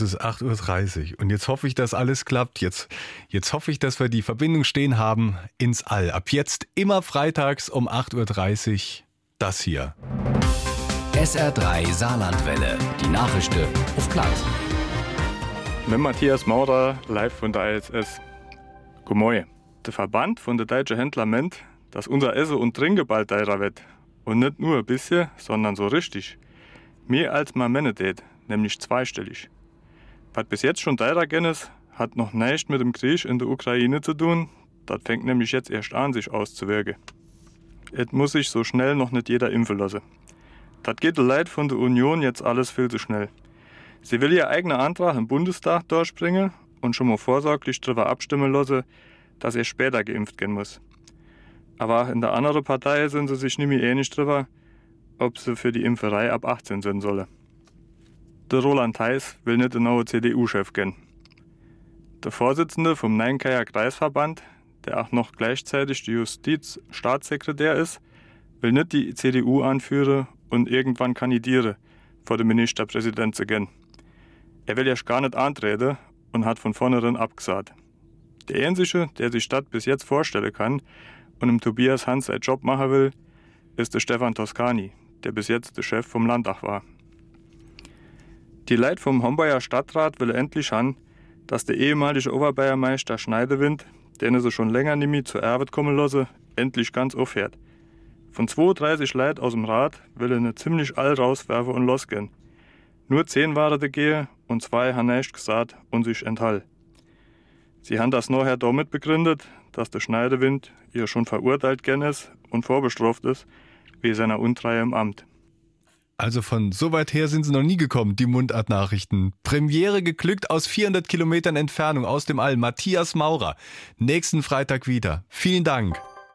es ist 8.30 Uhr und jetzt hoffe ich, dass alles klappt. Jetzt, jetzt hoffe ich, dass wir die Verbindung stehen haben ins All. Ab jetzt immer freitags um 8.30 Uhr das hier. SR3 Saarlandwelle, die Nachrichten auf Platz. Mit Matthias Maurer, live von der ISS. Guten Morgen. Der Verband von der deutschen Händler meint, dass unser Essen und Trinken bald teurer wird. Und nicht nur ein bisschen, sondern so richtig. Mehr als man menet, nämlich zweistellig. Was bis jetzt schon teurer ist, hat noch nichts mit dem Krieg in der Ukraine zu tun. Das fängt nämlich jetzt erst an, sich auszuwirken. Es muss sich so schnell noch nicht jeder impfen lassen. Das geht leid von der Union jetzt alles viel zu schnell. Sie will ihr eigener Antrag im Bundestag durchbringen und schon mal vorsorglich darüber abstimmen lassen, dass er später geimpft gehen muss. Aber in der anderen Partei sind sie sich nicht mehr ähnlich drüber, ob sie für die Impferei ab 18 sind solle. Der Roland Theis will nicht den neuen CDU-Chef gehen. Der Vorsitzende vom Neinkeier Kreisverband, der auch noch gleichzeitig Justizstaatssekretär ist, will nicht die CDU anführen und irgendwann kandidieren, vor dem Ministerpräsident zu gehen. Er will erst gar nicht antreten und hat von vornherein abgesagt. Der Einzige, der sich Stadt bis jetzt vorstellen kann und im Tobias Hans seinen Job machen will, ist der Stefan Toscani, der bis jetzt der Chef vom Landtag war. Die Leit vom Hombayer Stadtrat will endlich an, dass der ehemalige Oberbäuermeister Schneidewind, den er so schon länger nicht zur Arbeit kommen lasse, endlich ganz aufhört. Von 32 Leid aus dem Rat will er ne ziemlich all rauswerfen und losgehen. Nur zehn waren de gehe und zwei han nicht gesagt und sich enthall. Sie haben das nachher damit begründet, dass der Schneidewind ihr schon verurteilt gen ist und vorbestraft ist, wie seiner Untreue im Amt. Also von so weit her sind sie noch nie gekommen, die Mundartnachrichten. Premiere geglückt aus 400 Kilometern Entfernung aus dem All. Matthias Maurer. Nächsten Freitag wieder. Vielen Dank.